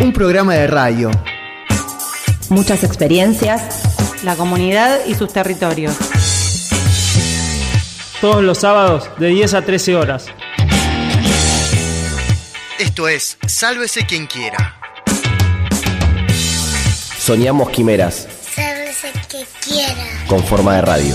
Un programa de radio. Muchas experiencias. La comunidad y sus territorios. Todos los sábados de 10 a 13 horas. Esto es Sálvese quien quiera. Soñamos quimeras. Sálvese quien quiera. Con forma de radio.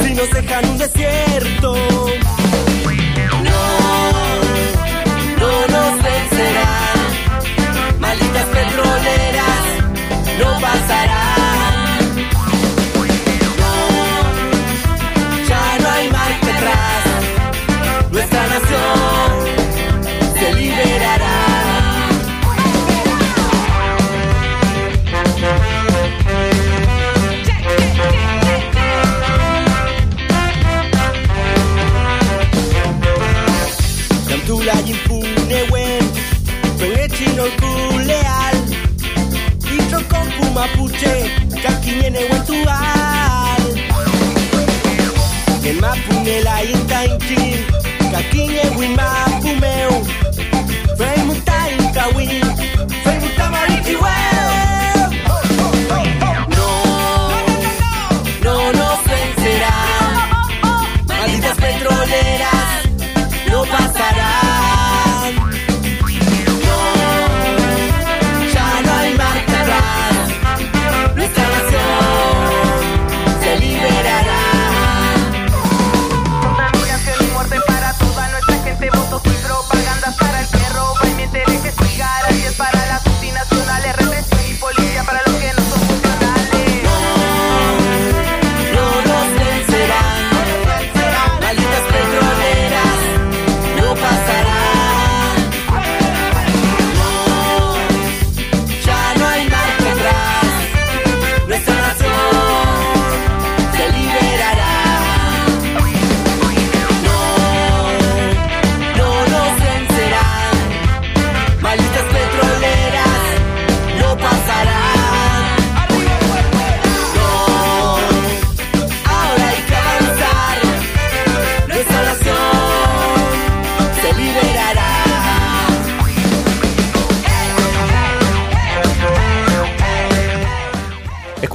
Si nos dejan un desierto. pu mapuche, kakinene wentuan. El mapune mapunela inta inchi, kakine win mapumeu. Fremutaita win.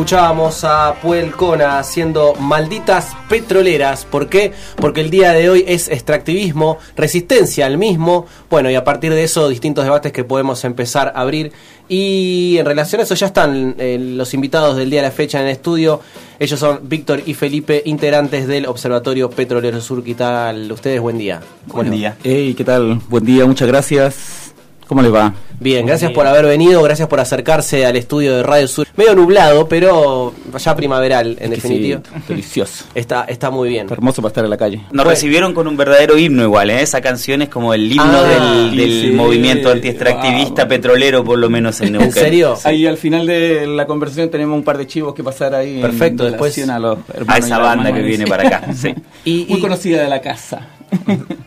Escuchábamos a Puelcona haciendo malditas petroleras. ¿Por qué? Porque el día de hoy es extractivismo, resistencia al mismo. Bueno, y a partir de eso, distintos debates que podemos empezar a abrir. Y en relación a eso, ya están eh, los invitados del día de la fecha en el estudio. Ellos son Víctor y Felipe, integrantes del Observatorio Petrolero Sur. ¿Qué tal? Ustedes, buen día. ¿Cómo Buen día. Hey, ¿qué tal? Buen día, muchas gracias. ¿Cómo les va? Bien, gracias por haber venido, gracias por acercarse al estudio de Radio Sur. Medio nublado, pero ya primaveral, en definitiva. Sí, delicioso. Está, está muy bien. Está hermoso para estar en la calle. Nos recibieron con un verdadero himno igual, ¿eh? Esa canción es como el himno Ah, del, del sí. movimiento antiextractivista Wow. petrolero, por lo menos en Neuquén. ¿En serio? Ahí al final de la conversación tenemos un par de chivos que pasar ahí. en Perfecto, después- relación a, los A esa banda que viene para acá. Sí. Y, Muy y- conocida de la casa.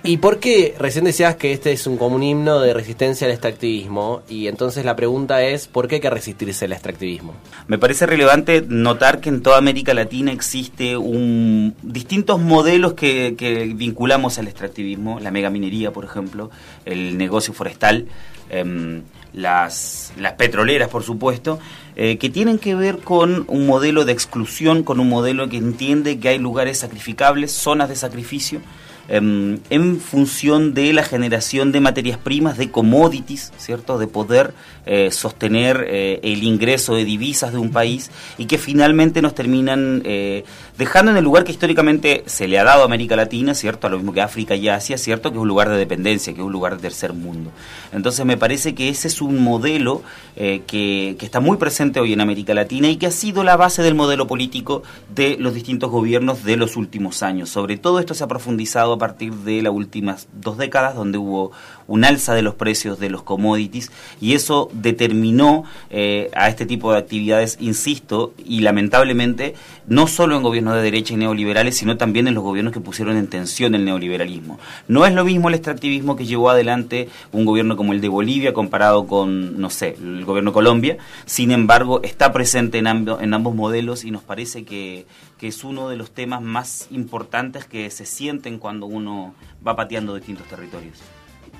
¿Y por qué recién decías que este es un común himno de resistencia al extractivismo? Y entonces la pregunta es, ¿por qué hay que resistirse al extractivismo? Me parece relevante notar que en toda América Latina existe un, distintos modelos que, vinculamos al extractivismo, la megaminería, por ejemplo, el negocio forestal, em, las, las petroleras, por supuesto, eh, que tienen que ver con un modelo de exclusión, con un modelo que entiende que hay lugares sacrificables, zonas de sacrificio, em, en función de la generación de materias primas, de commodities, ¿cierto? De poder eh, sostener eh, el ingreso de divisas de un país y que finalmente nos terminan eh, dejando en el lugar que históricamente se le ha dado a América Latina, ¿cierto? A lo mismo que África y Asia, ¿cierto? Que es un lugar de dependencia, que es un lugar de tercer mundo. Entonces me parece que ese es un modelo que, que está muy presente hoy en América Latina y que ha sido la base del modelo político de los distintos gobiernos de los últimos años. Sobre todo esto se ha profundizado a partir de las últimas dos décadas, donde hubo un alza de los precios de los commodities y eso determinó eh, a este tipo de actividades, insisto, y lamentablemente, no solo en gobiernos de derecha y neoliberales, sino también en los gobiernos que pusieron en tensión el neoliberalismo. No es lo mismo el extractivismo que llevó adelante un gobierno como el de Bolivia comparado con, no sé, el gobierno de Colombia, sin embargo, está presente en, en ambos modelos y nos parece que, que es uno de los temas más importantes que se sienten cuando uno va pateando distintos territorios.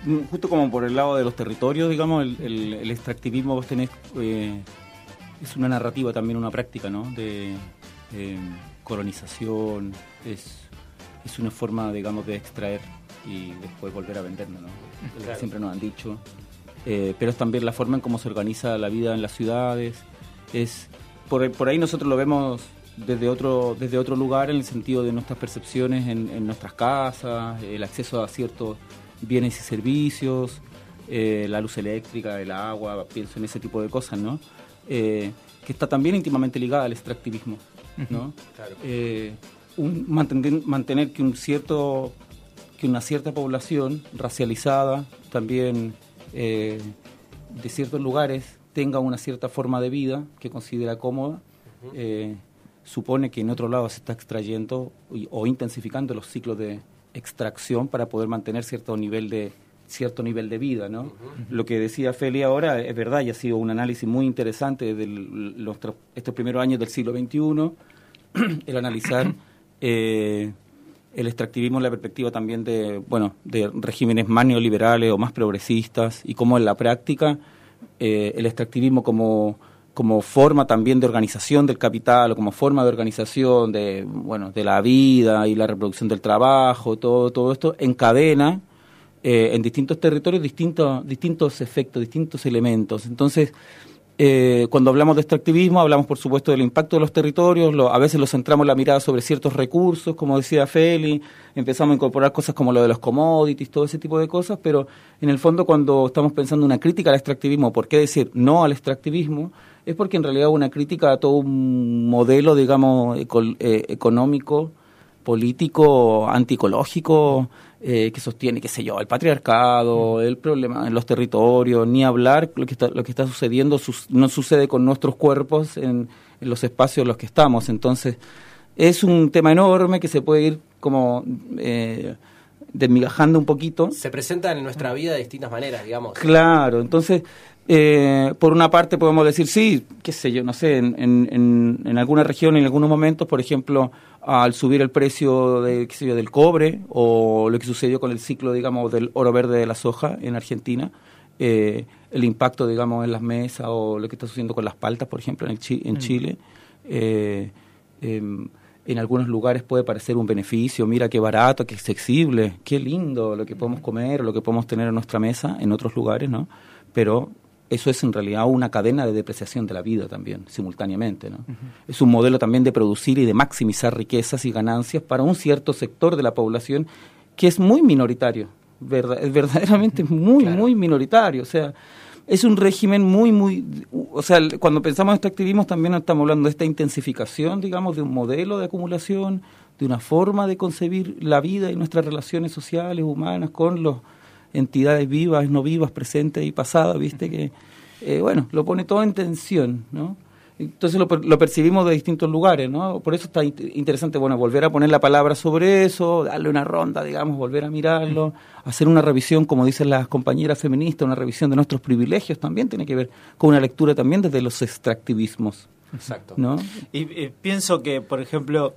Mm, justo como por el lado de los territorios, digamos, el, extractivismo vos tenés, eh, es una narrativa también, una práctica, ¿no? De colonización, es, es una forma, digamos, de extraer y después volver a venderlo, ¿no? Siempre nos han dicho. Eh, pero es también la forma en cómo se organiza la vida en las ciudades. Es por, por ahí nosotros lo vemos desde otro desde otro lugar en el sentido de nuestras percepciones en, en nuestras casas, el acceso a ciertos bienes y servicios, eh, la luz eléctrica, el agua, pienso en ese tipo de cosas, ¿no? Eh, que está también íntimamente ligada al extractivismo, ¿no? Eh, mantener, mantener que un cierto que una cierta población racializada también de ciertos lugares tenga una cierta forma de vida que considera cómoda supone que en otro lado se está extrayendo o intensificando los ciclos de, extracción para poder mantener cierto nivel de cierto nivel de vida, ¿no? Lo que decía Feli ahora es verdad y ha sido un análisis muy interesante de los, estos primeros años del siglo XXI, el analizar eh, el extractivismo en la perspectiva también de, bueno, de regímenes más neoliberales o más progresistas y cómo en la práctica eh, el extractivismo como como forma también de organización del capital o como forma de organización de bueno de la vida y la reproducción del trabajo todo todo esto encadena eh, en distintos territorios distintos distintos efectos distintos elementos. Entonces eh, cuando hablamos de extractivismo hablamos por supuesto del impacto de los territorios a veces lo centramos la mirada sobre ciertos recursos como decía Feli empezamos a incorporar cosas como lo de los commodities todo ese tipo de cosas pero en el fondo cuando estamos pensando una crítica al extractivismo por qué decir no al extractivismo es porque en realidad una crítica a todo un modelo, digamos, eh, económico, político, anticológico, eh, que sostiene, qué sé yo, el patriarcado, el problema en los territorios, ni hablar lo que está, lo que está sucediendo no sucede con nuestros cuerpos en, los espacios en los que estamos. Entonces, es un tema enorme que se puede ir como eh, desmigajando un poquito. Se presentan en nuestra vida de distintas maneras, digamos. Claro, entonces eh, por una parte podemos decir, sí, qué sé yo, no sé, en, en, en, alguna región, en algunos momentos, por ejemplo, al subir el precio de, qué sé yo, del cobre o lo que sucedió con el ciclo, digamos, del oro verde de la soja en Argentina, eh, el impacto, digamos, en las mesas o lo que está sucediendo con las paltas, por ejemplo, en, en mm. Chile. Eh, em, en algunos lugares puede parecer un beneficio, mira qué barato, qué accesible, qué lindo lo que podemos comer, lo que podemos tener en nuestra mesa en otros lugares, ¿no? Pero eso es en realidad una cadena de depreciación de la vida también, simultáneamente. ¿no? Es un modelo también de producir y de maximizar riquezas y ganancias para un cierto sector de la población que es muy minoritario, verdad, es verdaderamente muy, muy minoritario. O sea, es un régimen muy, muy... O sea, cuando pensamos en este activismo también estamos hablando de esta intensificación, digamos, de un modelo de acumulación, de una forma de concebir la vida y nuestras relaciones sociales, humanas, con los entidades vivas, no vivas, presentes y pasadas, ¿viste? Que, eh, bueno, lo pone todo en tensión, ¿no? Entonces lo, lo, percibimos de distintos lugares, ¿no? Por eso está interesante, bueno, volver a poner la palabra sobre eso, darle una ronda, digamos, volver a mirarlo, hacer una revisión, como dicen las compañeras feministas, una revisión de nuestros privilegios también tiene que ver con una lectura también desde los extractivismos. Exacto. ¿no? Y, pienso que, por ejemplo,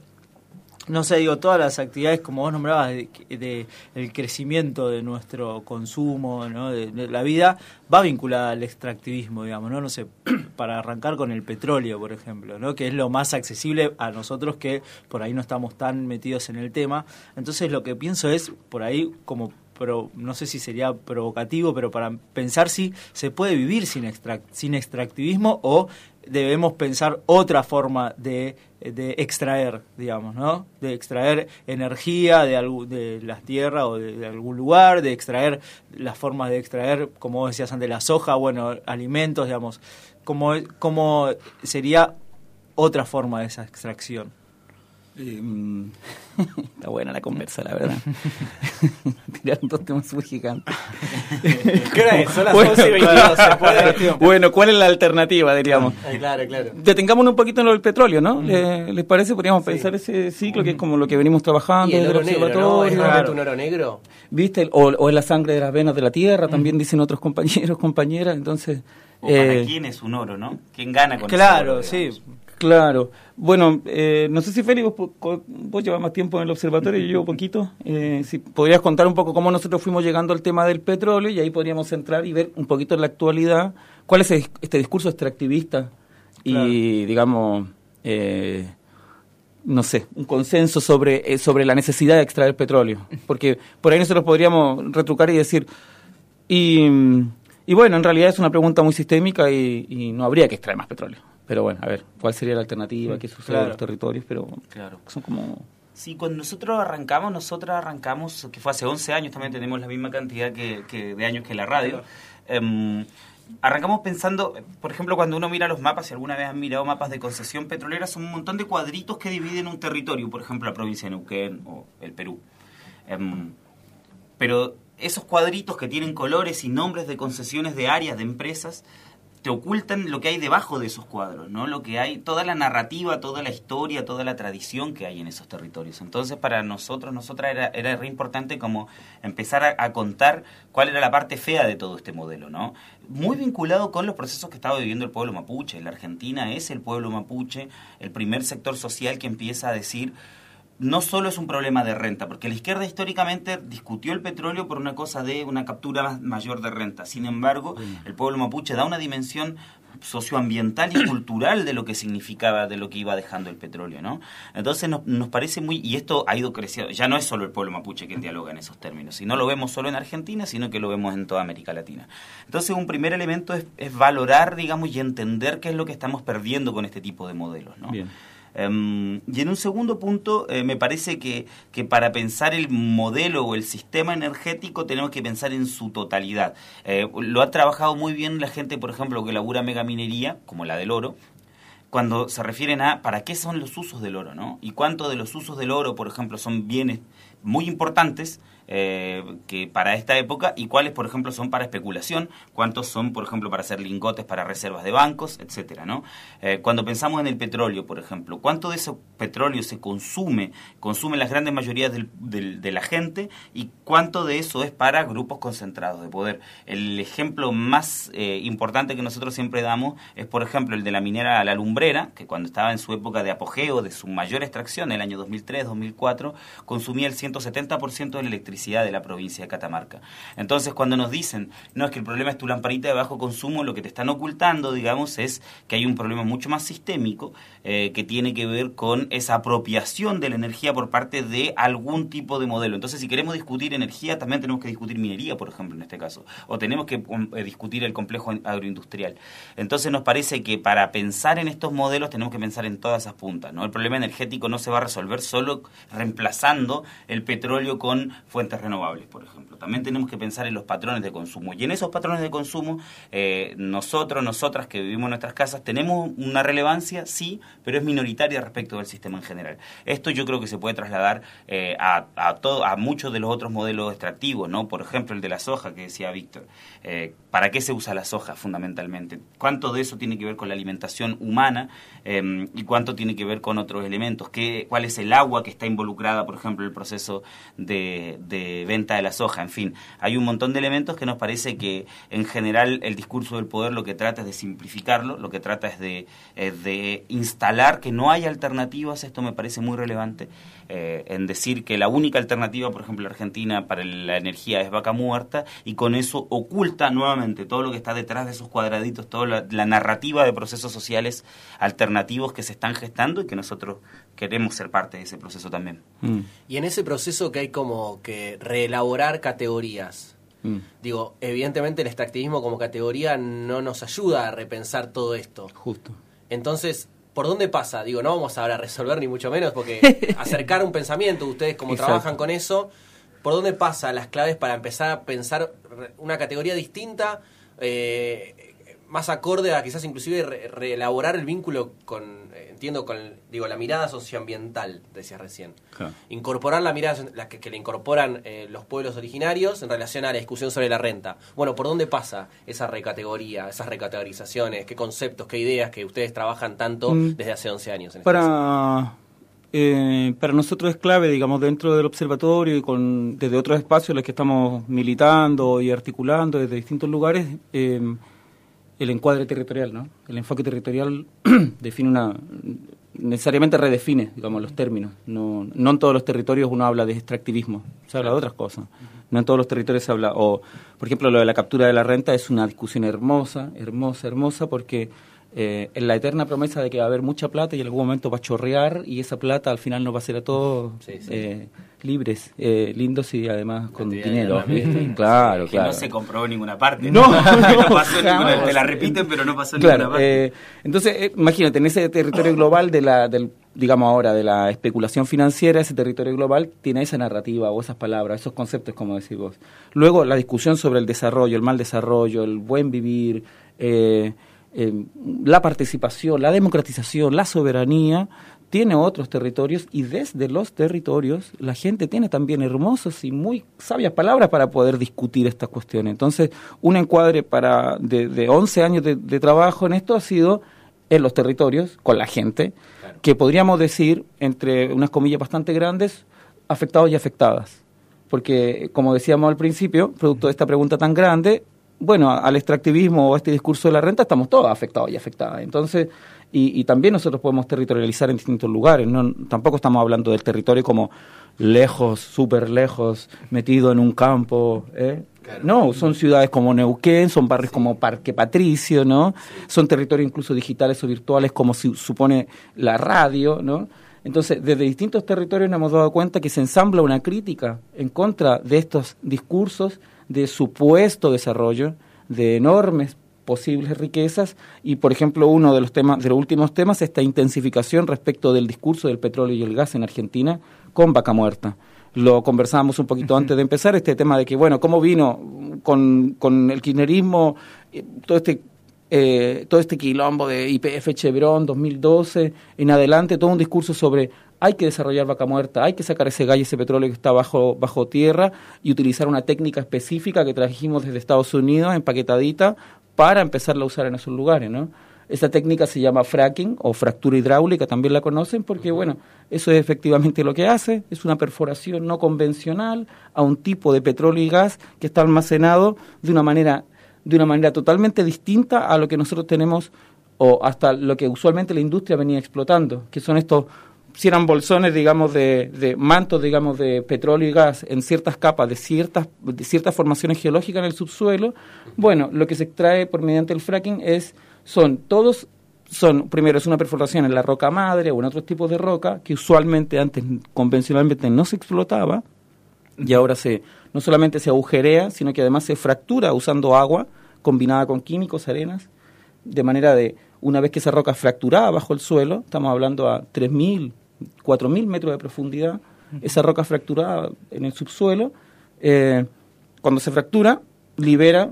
no sé, digo, todas las actividades, como vos nombrabas, de, de- el crecimiento de nuestro consumo, ¿no? de, la vida, va vinculada al extractivismo, digamos, ¿no? No sé, para arrancar con el petróleo, por ejemplo, ¿no? Que es lo más accesible a nosotros que por ahí no estamos tan metidos en el tema. Entonces lo que pienso es, por ahí, como pero no sé si sería provocativo, pero para pensar si se puede vivir sin, extrac- sin extractivismo o debemos pensar otra forma de, de extraer, digamos, ¿no? De extraer energía de, algu- de las tierras o de, algún lugar, de extraer las formas de extraer, como decías antes, la soja, bueno, alimentos, digamos, como, como sería otra forma de esa extracción. Eh, mm, está buena la conversa, la verdad. Tiraron dos temas súper gigantes. ¿Qué hora es? Son las 11 y 22, se puede. bueno, ¿cuál es la alternativa, diríamos? Ay, claro, claro. Detengámonos un poquito en lo del petróleo, ¿no? ¿Le- ¿Les parece? Podríamos pensar ese ciclo que es como lo que venimos trabajando Y el desde oro negro, ¿no? ¿Es observatorio. realmente un oro negro? ¿Viste? O, o es la sangre de las venas de la tierra, también dicen otros compañeros, compañeras. Entonces. O para eh, quién es un oro, ¿no? ¿Quién gana con ese Claro, oro, sí. Claro. Bueno, eh, no sé si Félix, vos, vos llevas más tiempo en el observatorio, yo llevo poquito. Eh, si podrías contar un poco cómo nosotros fuimos llegando al tema del petróleo y ahí podríamos entrar y ver un poquito en la actualidad cuál es este discurso extractivista y, Claro. digamos, eh, no sé, un consenso sobre, eh, sobre la necesidad de extraer petróleo. Porque por ahí nosotros podríamos retrucar y decir, y, y bueno, en realidad es una pregunta muy sistémica y, y no habría que extraer más petróleo. Pero bueno, a ver, ¿cuál sería la alternativa? ¿Qué sucede en los territorios? Pero Claro. son como... Sí, cuando nosotros arrancamos, nosotros arrancamos, que fue hace 11 años, también tenemos la misma cantidad que, que de años que la radio. Em, arrancamos pensando, por ejemplo, cuando uno mira los mapas, si alguna vez han mirado mapas de concesión petrolera, son un montón de cuadritos que dividen un territorio, por ejemplo, la provincia de Neuquén o el Perú. Em, pero esos cuadritos que tienen colores y nombres de concesiones de áreas, de empresas, te ocultan lo que hay debajo de esos cuadros, ¿no? Lo que hay, toda la narrativa, toda la historia, toda la tradición que hay en esos territorios. Entonces, para nosotros, nosotras era, era re importante como empezar a, a contar cuál era la parte fea de todo este modelo, ¿no? Muy vinculado con los procesos que estaba viviendo el pueblo mapuche. La Argentina es el pueblo mapuche, el primer sector social que empieza a decir no solo es un problema de renta, porque la izquierda históricamente discutió el petróleo por una cosa de una captura mayor de renta. Sin embargo, el pueblo mapuche da una dimensión socioambiental y cultural de lo que significaba, de lo que iba dejando el petróleo, ¿no? Entonces nos, nos parece muy, y esto ha ido creciendo, ya no es solo el pueblo mapuche quien dialoga en esos términos, y no lo vemos solo en Argentina, sino que lo vemos en toda América Latina. Entonces un primer elemento es, es valorar, digamos, y entender qué es lo que estamos perdiendo con este tipo de modelos, ¿no? Bien. Em, y en un segundo punto, eh, me parece que, que para pensar el modelo o el sistema energético tenemos que pensar en su totalidad. Eh, lo ha trabajado muy bien la gente, por ejemplo, que labura megaminería, como la del oro, cuando se refieren a para qué son los usos del oro, ¿no? Y cuánto de los usos del oro, por ejemplo, son bienes muy importantes eh, que para esta época y cuáles, por ejemplo, son para especulación, cuántos son, por ejemplo, para hacer lingotes para reservas de bancos, etcétera, ¿no? Eh, cuando pensamos en el petróleo, por ejemplo, cuánto de ese petróleo se consume, consumen las grandes mayorías del- de la gente y cuánto de eso es para grupos concentrados de poder. El ejemplo más eh, importante que nosotros siempre damos es, por ejemplo, el de la minera La Lumbrera, que cuando estaba en su época de apogeo, de su mayor extracción, el año 2003-2004, consumía el 170% de la electricidad de la provincia de Catamarca. Entonces, cuando nos dicen, no es que el problema es tu lamparita de bajo consumo, lo que te están ocultando, digamos, es que hay un problema mucho más sistémico eh, que tiene que ver con esa apropiación de la energía por parte de algún tipo de modelo. Entonces, si queremos discutir energía, también tenemos que discutir minería, por ejemplo, en este caso, o tenemos que um, eh, discutir el complejo agroindustrial. Entonces, nos parece que para pensar en estos modelos tenemos que pensar en todas esas puntas. ¿no? El problema energético no se va a resolver solo reemplazando el petróleo con fuentes renovables, por ejemplo. También tenemos que pensar en los patrones de consumo. Y en esos patrones de consumo, eh, nosotros, nosotras que vivimos en nuestras casas, tenemos una relevancia, sí, pero es minoritaria respecto del sistema en general. Esto yo creo que se puede trasladar eh, a, a, a muchos de los otros modelos extractivos, ¿no? Por ejemplo, el de la soja que decía Víctor. Eh, ¿Para qué se usa la soja fundamentalmente? ¿Cuánto de eso tiene que ver con la alimentación humana eh, y cuánto tiene que ver con otros elementos? ¿Qué, ¿Cuál es el agua que está involucrada, por ejemplo, en el proceso de de venta de la soja, en fin, hay un montón de elementos que nos parece que en general el discurso del poder lo que trata es de simplificarlo, lo que trata es de, es de instalar que no hay alternativas, esto me parece muy relevante, eh, en decir que la única alternativa, por ejemplo, en Argentina para la energía es vaca muerta y con eso oculta nuevamente todo lo que está detrás de esos cuadraditos, toda la, la narrativa de procesos sociales alternativos que se están gestando y que nosotros queremos ser parte de ese proceso también. Mm. Y en ese proceso que hay como que reelaborar categorías. Mm. Digo, evidentemente el extractivismo como categoría no nos ayuda a repensar todo esto. Justo. Entonces, ¿por dónde pasa? Digo, no vamos ahora a resolver ni mucho menos, porque acercar un pensamiento, ustedes como Exacto. trabajan con eso, ¿por dónde pasa las claves para empezar a pensar una categoría distinta, eh, más acorde a quizás inclusive re- reelaborar el vínculo con, entiendo, con, digo, la mirada socioambiental, decías recién? Claro. incorporar la mirada la que, que le incorporan eh, los pueblos originarios en relación a la discusión sobre la renta. Bueno, ¿por dónde pasa esa recategoría, esas recategorizaciones? ¿Qué conceptos, qué ideas que ustedes trabajan tanto Mm. desde hace 11 años? en este? Para, eh, para nosotros es clave, digamos, dentro del observatorio y con, desde otros espacios en los que estamos militando y articulando desde distintos lugares, eh, el encuadre territorial, ¿no? El enfoque territorial define una necesariamente redefine, digamos, los términos. No, no en todos los territorios uno habla de extractivismo, se habla de otras cosas. No en todos los territorios se habla, o por ejemplo lo de la captura de la renta es una discusión hermosa, hermosa, hermosa, porque eh, en la eterna promesa de que va a haber mucha plata y en algún momento va a chorrear y esa plata al final nos va a hacer a todos Sí, sí. eh, libres, eh, lindos y además con dinero. ¿viste? Claro, que claro. no se comprobó en ninguna parte. No, no, pasó en ninguna, te la repiten, pero no pasó en Claro, ninguna parte. eh, entonces, eh, imagínate, en ese territorio global de la, del, digamos ahora, de la especulación financiera, ese territorio global tiene esa narrativa o esas palabras, esos conceptos, como decís vos. Luego, la discusión sobre el desarrollo, el mal desarrollo, el buen vivir, eh, eh, la participación, la democratización, la soberanía, tiene otros territorios y desde los territorios la gente tiene también hermosos y muy sabias palabras para poder discutir estas cuestiones. Entonces, un encuadre para de, de 11 años de, de trabajo en esto ha sido en los territorios, con la gente, que podríamos decir, entre unas comillas bastante grandes, afectados y afectadas. Porque, como decíamos al principio, producto de esta pregunta tan grande, bueno, al extractivismo o a este discurso de la renta estamos todos afectados y afectadas. Entonces, y, y también nosotros podemos territorializar en distintos lugares. No, tampoco estamos hablando del territorio como lejos, súper lejos, metido en un campo. ¿eh? No, son ciudades como Neuquén, son barrios como Parque Patricio, ¿no? Son territorios incluso digitales o virtuales como se supone la radio, ¿no? Entonces, desde distintos territorios nos hemos dado cuenta que se ensambla una crítica en contra de estos discursos de supuesto desarrollo, de enormes posibles riquezas y, por ejemplo, uno de los temas, de los últimos temas, esta intensificación respecto del discurso del petróleo y el gas en Argentina con vaca muerta. Lo conversábamos un poquito antes de empezar, este tema de que, bueno, cómo vino con, con el kirchnerismo, eh, todo este eh, todo este quilombo de IPF Chevron 2012 en adelante, todo un discurso sobre hay que desarrollar vaca muerta, hay que sacar ese gas y ese petróleo que está bajo, bajo tierra y utilizar una técnica específica que trajimos desde Estados Unidos, empaquetadita, para empezarla a usar en esos lugares, ¿no? Esa técnica se llama fracking o fractura hidráulica, también la conocen, porque bueno, eso es efectivamente lo que hace, es una perforación no convencional a un tipo de petróleo y gas que está almacenado de una manera de una manera totalmente distinta a lo que nosotros tenemos o hasta lo que usualmente la industria venía explotando, que son estos, si eran bolsones, digamos, de, de mantos, digamos, de petróleo y gas en ciertas capas de ciertas, de ciertas formaciones geológicas en el subsuelo, bueno, lo que se extrae por mediante el fracking es, son todos, son, primero es una perforación en la roca madre o en otros tipos de roca, que usualmente antes convencionalmente no se explotaba, y ahora se no solamente se agujerea, sino que además se fractura usando agua combinada con químicos, arenas, de manera de, una vez que esa roca fracturada bajo el suelo, estamos hablando a 3.000, 4.000 metros de profundidad, esa roca fracturada en el subsuelo, eh, cuando se fractura, libera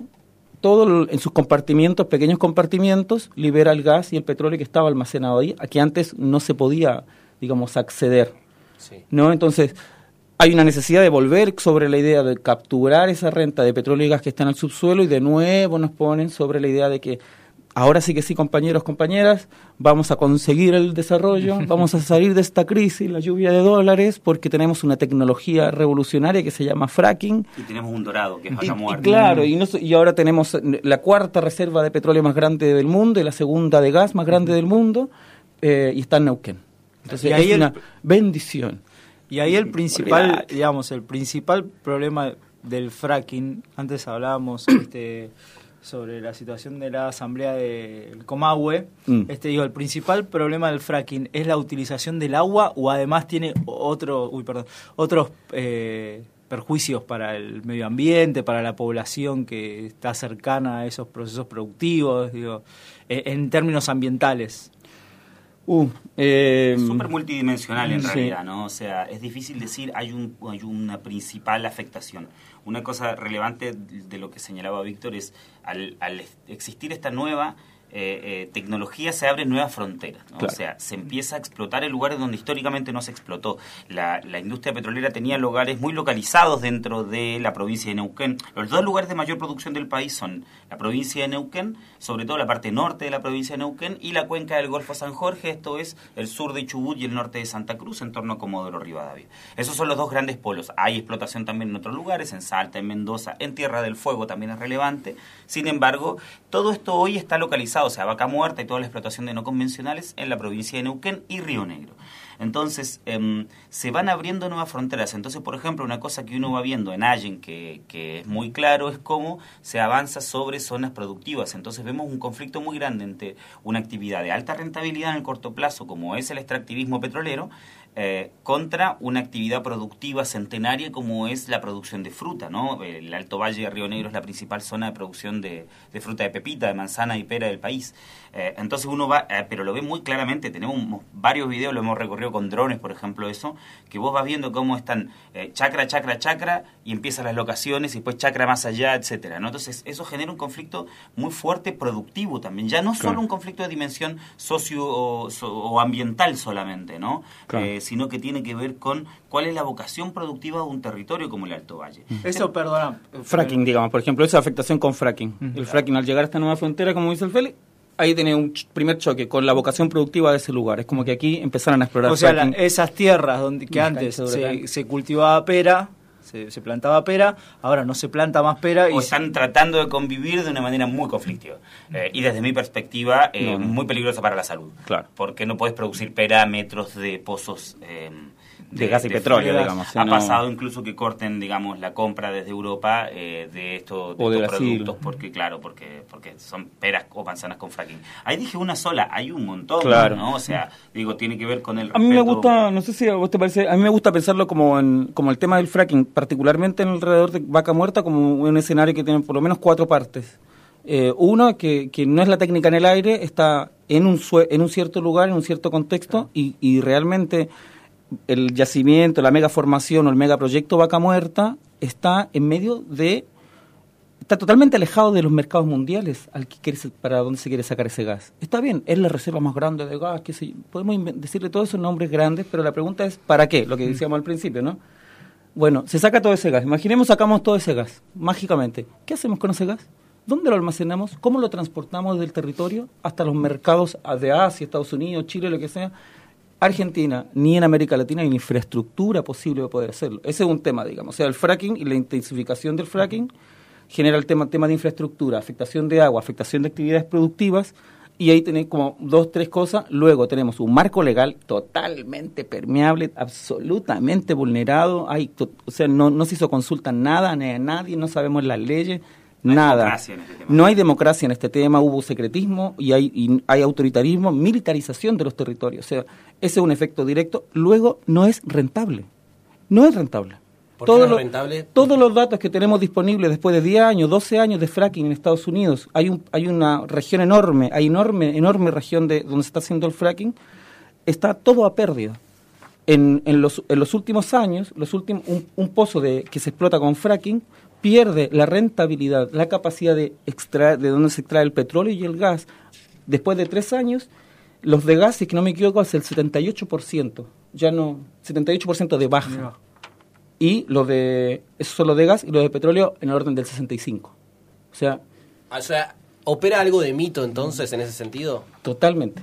todo en sus compartimientos, pequeños compartimientos, libera el gas y el petróleo que estaba almacenado ahí, a que antes no se podía, digamos, acceder. Sí. ¿no? Entonces, hay una necesidad de volver sobre la idea de capturar esa renta de petróleo y gas que está en el subsuelo y de nuevo nos ponen sobre la idea de que ahora sí que sí, compañeros, compañeras, vamos a conseguir el desarrollo, vamos a salir de esta crisis, la lluvia de dólares, porque tenemos una tecnología revolucionaria que se llama fracking. Y tenemos un dorado, que es Y, y claro, y, no y ahora tenemos la cuarta reserva de petróleo más grande del mundo y la segunda de gas más grande del mundo, eh, y está en Neuquén. Entonces Y ahí es el- una bendición. Y ahí el principal, digamos, el principal problema del fracking, antes hablábamos este, sobre la situación de la asamblea del Comahue, Mm. este digo, el principal problema del fracking es la utilización del agua o además tiene otro, uy, perdón, otros eh, perjuicios para el medio ambiente, para la población que está cercana a esos procesos productivos, digo, eh, en términos ambientales. Uh, eh, súper multidimensional en sí. realidad, ¿no? O sea, es difícil decir hay, un, hay una principal afectación. Una cosa relevante de lo que señalaba Víctor es al, al existir esta nueva eh, eh, tecnología se abren nuevas fronteras, ¿no? Claro. O sea, se empieza a explotar en lugares donde históricamente no se explotó. La, la industria petrolera tenía lugares muy localizados dentro de la provincia de Neuquén. Los dos lugares de mayor producción del país son la provincia de Neuquén, sobre todo la parte norte de la provincia de Neuquén, y la cuenca del Golfo San Jorge, esto es el sur de Chubut y el norte de Santa Cruz, en torno a Comodoro Rivadavia. Esos son los dos grandes polos. Hay explotación también en otros lugares, en Salta, en Mendoza, en Tierra del Fuego también es relevante. Sin embargo, todo esto hoy está localizado, o sea, Vaca Muerta y toda la explotación de no convencionales en la provincia de Neuquén y Río Negro. Entonces, em, se van abriendo nuevas fronteras. Entonces, por ejemplo, una cosa que uno va viendo en Allen, que, que es muy claro, es cómo se avanza sobre zonas productivas. Entonces, vemos un conflicto muy grande entre una actividad de alta rentabilidad en el corto plazo, como es el extractivismo petrolero, eh, contra una actividad productiva centenaria como es la producción de fruta, ¿no? El Alto Valle de Río Negro es la principal zona de producción de, de fruta de pepita, de manzana y pera del país. Eh, entonces uno va, eh, pero lo ve muy claramente, tenemos varios videos, lo hemos recorrido con drones, por ejemplo, eso, que vos vas viendo cómo están eh, chacra, chacra, chacra, y empiezan las locaciones, y después chacra más allá, etcétera, ¿no? Entonces eso genera un conflicto muy fuerte productivo también, ya no solo un conflicto de dimensión socio o, so- o ambiental solamente, ¿no? Claro. Eh, sino que tiene que ver con cuál es la vocación productiva de un territorio como el Alto Valle. Eso, perdona. fracking, digamos, por ejemplo, esa afectación con fracking. El fracking al llegar a esta nueva frontera, como dice el Félix, ahí tiene un primer choque con la vocación productiva de ese lugar. Es como que aquí empezaron a explorar O sea, la- esas tierras donde que antes se, cultivaba pera, se, se plantaba pera, ahora no se planta más pera y o están tratando de convivir de una manera muy conflictiva. Eh, y desde mi perspectiva, eh, no. muy peligrosa para la salud. Claro. Porque no puedes producir pera a metros de pozos eh, De gas y petróleo, digamos, Ha no- pasado incluso que corten, digamos, la compra desde Europa eh, de, esto, de O de estos productos, porque claro, porque porque son peras o manzanas con fracking. Ahí dije una sola, hay un montón, Claro. ¿no? O sea, digo, tiene que ver con el A mí me gusta, no sé si a vos te parece, a mí me gusta pensarlo como en, como el tema del fracking, particularmente en alrededor de Vaca Muerta, como un escenario que tiene por lo menos cuatro partes. Eh, uno, que, que no es la técnica en el aire, está en un, sue- en un cierto lugar, en un cierto contexto, y, y realmente el yacimiento, la mega formación o el megaproyecto Vaca Muerta está en medio de está totalmente alejado de los mercados mundiales al que quiere, para dónde se quiere sacar ese gas. Está bien, es la reserva más grande de gas, sé yo. podemos decirle todos esos nombres grandes, pero la pregunta es ¿para qué? Lo que decíamos al principio, ¿no? Bueno, se saca todo ese gas. Imaginemos sacamos todo ese gas, mágicamente. ¿Qué hacemos con ese gas? ¿Dónde lo almacenamos? ¿Cómo lo transportamos del territorio hasta los mercados de Asia, Estados Unidos, Chile, lo que sea? Argentina, ni en América Latina hay infraestructura posible de poder hacerlo. Ese es un tema, digamos. O sea, el fracking y la intensificación del fracking genera el tema, tema de infraestructura, afectación de agua, afectación de actividades productivas, y ahí tenéis como dos, tres cosas. Luego tenemos un marco legal totalmente permeable, absolutamente vulnerado. Hay, o sea, no, no se hizo consulta nada, ni a nadie, no sabemos las leyes, nada. democracia en este. No hay democracia en este tema, hubo secretismo y hay, y hay autoritarismo, militarización de los territorios. O sea, ese es un efecto directo. Luego, no es rentable. No es rentable. ¿Por qué no Todos es los- rentable? Todos los datos que tenemos disponibles después de 10 años, 12 años de fracking en Estados Unidos, hay, un, hay una región enorme, hay enorme, enorme región de donde se está haciendo el fracking, está todo a pérdida. En, en, los, en los últimos años, los últimos, un, un pozo de, que se explota con fracking pierde la rentabilidad, la capacidad de extraer, de donde se extrae el petróleo y el gas. Después de tres años, los de gas, si es que no me equivoco, es el 78%, ya no, 78% de baja. Y los de, eso son los de gas y los de petróleo en el orden del 65. O sea, O sea, ¿Opera algo de mito entonces en ese sentido? Totalmente.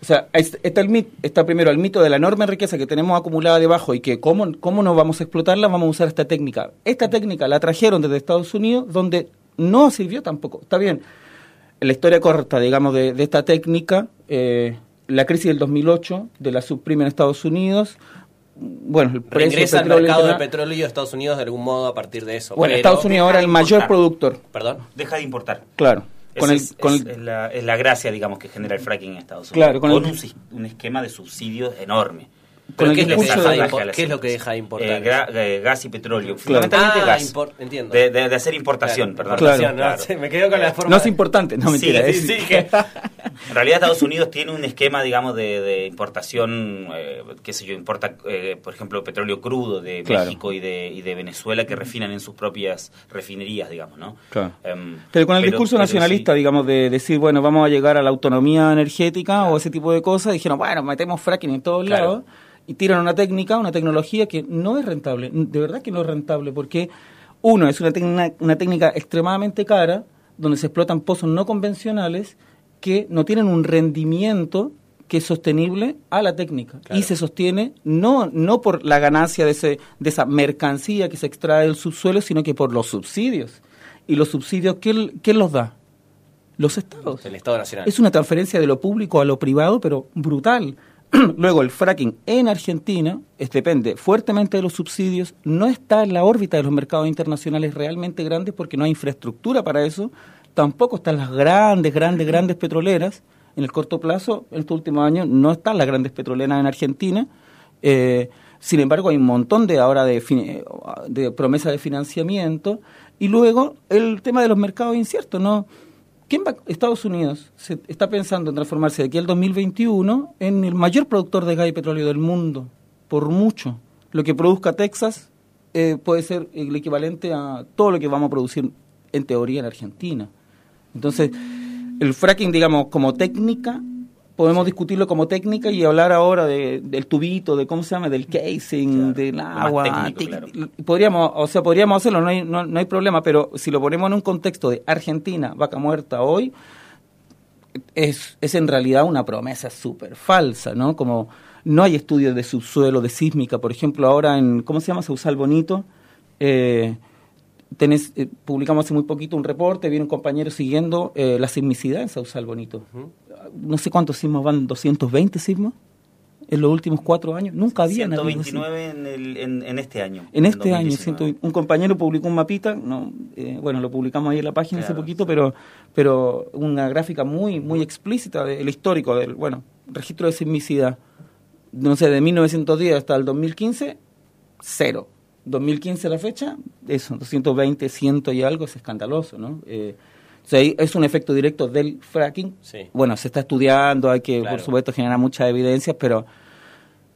O sea, es- está, el mit- está primero el mito de la enorme riqueza que tenemos acumulada debajo y que cómo, cómo no vamos a explotarla, vamos a usar esta técnica. Esta técnica la trajeron desde Estados Unidos, donde no sirvió tampoco. Está bien, la historia corta, digamos, de, de esta técnica, eh, la crisis del 2008, de la subprime en Estados Unidos, bueno, el precio Regresa del al petróleo mercado de interna- petróleo de Estados Unidos de algún modo a partir de eso. Bueno, Estados Unidos ahora es el mayor productor. Perdón. Deja de importar. Claro. Con el, es, con es- el- es la, es la gracia, digamos, que genera el fracking en Estados Unidos. Claro, con el- un esquema de subsidios enorme. Pero el ¿qué es, lo que discurso deja de de- qué es lo que deja de importar? Eh, gra- eh, gas y petróleo. Fundamentalmente Ah, gas. impor- entiendo. De, de- de hacer importación, Claro, perdón. importación, ¿no? Sí, me quedo con la forma no es importante, no mentira. sí, es- sí, que- En realidad Estados Unidos tiene un esquema, digamos, de, de importación, eh, qué sé yo, importa, eh, por ejemplo, petróleo crudo de Claro. México y de, y de Venezuela que refinan en sus propias refinerías, digamos, ¿no? Claro. Em, Pero con el pero- discurso nacionalista, sí. digamos, de decir, bueno, vamos a llegar a la autonomía energética o ese tipo de cosas, dijeron, bueno, metemos fracking en todos Claro. lados y tiran una técnica, una tecnología que no es rentable, de verdad que no es rentable, porque uno, es una, tecna- una técnica extremadamente cara, donde se explotan pozos no convencionales que no tienen un rendimiento que es sostenible a la técnica. Y se sostiene no no por la ganancia de ese de esa mercancía que se extrae del subsuelo sino que por los subsidios. Y los subsidios quién, quién los da los estados. El Estado Nacional. es una transferencia de lo público a lo privado pero brutal luego el fracking en Argentina es, depende fuertemente de los subsidios no está en la órbita de los mercados internacionales realmente grandes porque no hay infraestructura para eso tampoco están las grandes grandes grandes petroleras en el corto plazo, en estos últimos años, no están las grandes petroleras en Argentina. Eh, sin embargo, hay un montón de ahora de promesas de financiamiento. Y luego, el tema de los mercados inciertos, ¿no? ¿Quién va? Estados Unidos se está pensando en transformarse de aquí al 2021 en el mayor productor de gas y petróleo del mundo, por mucho. Lo que produzca Texas eh, puede ser el equivalente a todo lo que vamos a producir en teoría en Argentina. Entonces, el fracking, digamos, como técnica, podemos discutirlo como técnica y hablar ahora de, del tubito, de cómo se llama, del casing, del más agua. técnico, claro. Podríamos, o sea, podríamos hacerlo, no hay, no, no hay problema, pero si lo ponemos en un contexto de Argentina, vaca muerta hoy, es, es en realidad una promesa súper falsa, ¿no? Como no hay estudios de subsuelo, de sísmica, por ejemplo, ahora en, ¿cómo se llama? Sausal Bonito, eh, tenés, eh, publicamos hace muy poquito un reporte, viene un compañero siguiendo eh, la sismicidad en Sausal Bonito. No sé cuántos sismos van, 220 sismos en los últimos cuatro años. Nunca así. 129 en, el- en, en este año. En este año, 2019. siento, un compañero publicó un mapita, no, eh, bueno, lo publicamos ahí en la página hace poquito, pero pero una gráfica muy muy explícita del histórico del, bueno, registro de sismicidad. No sé, de 1910 hasta el 2015, cero. 2015 la fecha, eso, 220, 100 y algo, es escandaloso, ¿no? Eh, o sea, ahí es un efecto directo del fracking. Sí. Bueno, se está estudiando, hay que, Claro. por supuesto, generar muchas evidencias, pero...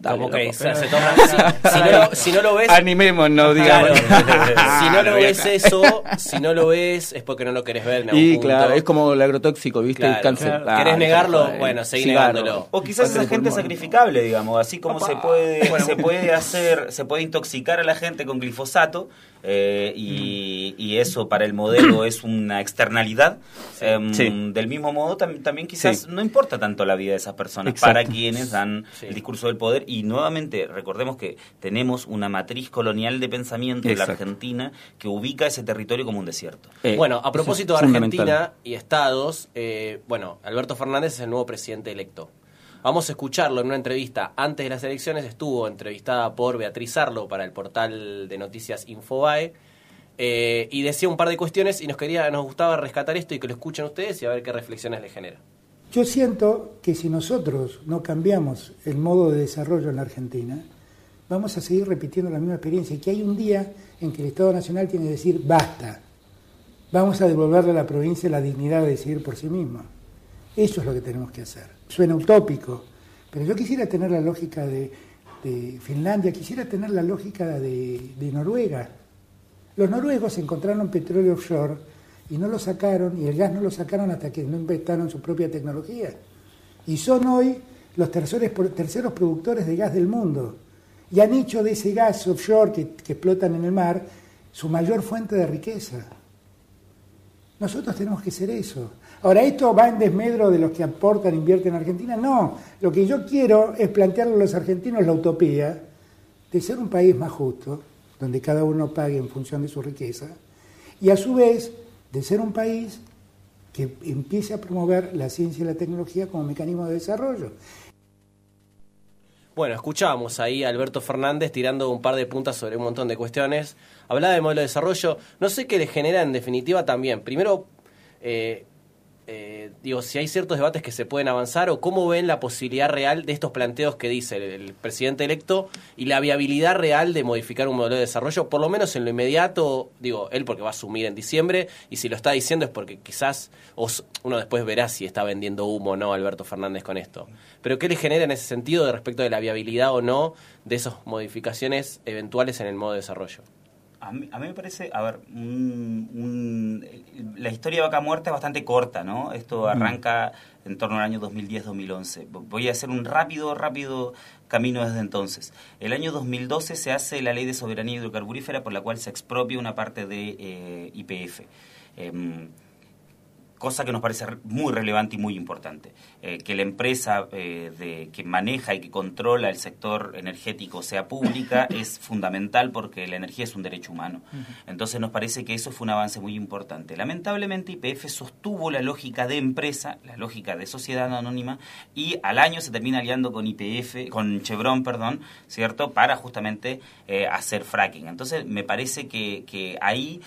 Como que se, toma- si, no lo, si no lo ves, Animémonos, digamos. Claro. si no lo ves eso, si no lo ves es porque no lo querés ver en algún Y punto. claro, es como el agrotóxico, ¿viste? Claro, el cáncer. claro. Ah, ¿Querés negarlo? joder. Bueno, seguí Cigarro. negándolo. O quizás esa gente sacrificable, digamos, así como se puede se puede hacer, se puede intoxicar a la gente con glifosato eh, y, y eso para el modelo es una externalidad. em, Sí. Del mismo modo, tam- también quizás Sí. no importa tanto la vida de esas personas Exacto. para quienes dan Sí. el discurso del poder y nuevamente recordemos que tenemos una matriz colonial de pensamiento en la. Argentina que ubica ese territorio como un desierto. Eh, Bueno, a propósito de. Argentina y estados, eh, bueno, Alberto Fernández es el nuevo presidente electo. Vamos a escucharlo en una entrevista. Antes de las elecciones estuvo entrevistada por Beatriz Arlo para el portal de noticias Infobae. Eh, y decía un par de cuestiones y nos quería, nos gustaba rescatar esto y que lo escuchen ustedes y a ver qué reflexiones le genera. Yo siento que si nosotros no cambiamos el modo de desarrollo en la Argentina, vamos a seguir repitiendo la misma experiencia y que hay un día en que el Estado Nacional tiene que decir basta, vamos a devolverle a la provincia la dignidad de decidir por sí misma. Eso es lo que tenemos que hacer. Suena utópico, pero yo quisiera tener la lógica de, Finlandia, quisiera tener la lógica de Noruega. Los noruegos encontraron petróleo offshore y no lo sacaron, y el gas no lo sacaron hasta que no inventaron su propia tecnología. Y son hoy los terceros, terceros productores de gas del mundo. Y han hecho de ese gas offshore que, explotan en el mar su mayor fuente de riqueza. Nosotros tenemos que ser eso. Ahora, ¿esto va en desmedro de los que aportan, invierten en Argentina? No. Lo que yo quiero es plantearle a los argentinos la utopía de ser un país más justo, donde cada uno pague en función de su riqueza, y a su vez de ser un país que empiece a promover la ciencia y la tecnología como mecanismo de desarrollo. Bueno, escuchábamos ahí a Alberto Fernández tirando un par de puntas sobre un montón de cuestiones. Hablaba de modelo de desarrollo. No sé qué le genera en definitiva también. Primero, eh, eh, digo, si hay ciertos debates que se pueden avanzar o cómo ven la posibilidad real de estos planteos que dice el, presidente electo y la viabilidad real de modificar un modelo de desarrollo, por lo menos en lo inmediato, digo, él porque va a asumir en diciembre y si lo está diciendo es porque quizás uno después verá si está vendiendo humo o no Alberto Fernández con esto. Pero ¿qué le genera en ese sentido de respecto de la viabilidad o no de esas modificaciones eventuales en el modo de desarrollo? A mí, a mí me parece, a ver, un- un- la historia de Vaca Muerta es bastante corta, ¿no? Esto arranca en torno al año 2010-2011. Voy a hacer un rápido, rápido camino desde entonces. El año 2012 se hace la ley de soberanía hidrocarburífera por la cual se expropia una parte de eh, IPF. Em, cosa que nos parece re- muy relevante y muy importante. Eh, que la empresa eh, de, que maneja y que controla el sector energético sea pública es fundamental porque la energía es un derecho humano. Entonces nos parece que eso fue un avance muy importante. Lamentablemente IPF sostuvo la lógica de empresa, la lógica de sociedad anónima, y al año se termina aliando con IPF, con Chevron, perdón, ¿cierto? Para justamente eh, hacer fracking. Entonces me parece que, que ahí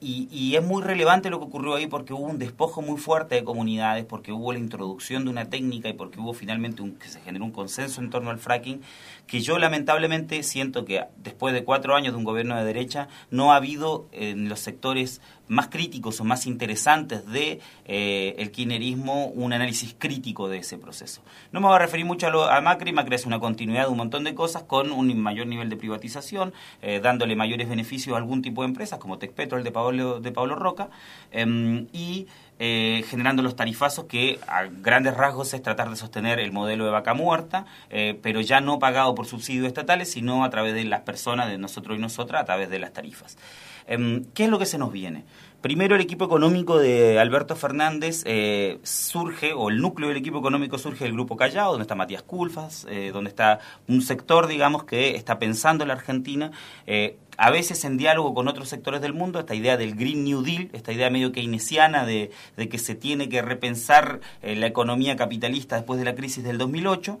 y, y es muy relevante lo que ocurrió ahí porque hubo un despojo muy fuerte de comunidades, porque hubo la introducción de una técnica y porque hubo finalmente un, que se generó un consenso en torno al fracking, que yo lamentablemente siento que después de cuatro años de un gobierno de derecha no ha habido en los sectores más críticos o más interesantes de eh, el kirchnerismo un análisis crítico de ese proceso. No me voy a referir mucho a, lo, a Macri, Macri es una continuidad de un montón de cosas con un mayor nivel de privatización, eh, dándole mayores beneficios a algún tipo de empresas como Tecpetrol de Pablo, de Pablo Roca em, y eh, generando los tarifazos que a grandes rasgos es tratar de sostener el modelo de vaca muerta, eh, pero ya no pagado por subsidios estatales, sino a través de las personas, de nosotros y nosotras, a través de las tarifas. Em, ¿Qué es lo que se nos viene? Primero, el equipo económico de Alberto Fernández eh, surge, o el núcleo del equipo económico surge del Grupo Callao, donde está Matías Culfas, eh, donde está un sector, digamos, que está pensando en la Argentina, eh, a veces en diálogo con otros sectores del mundo, esta idea del Green New Deal, esta idea medio keynesiana de, de que se tiene que repensar la economía capitalista después de la crisis del 2008.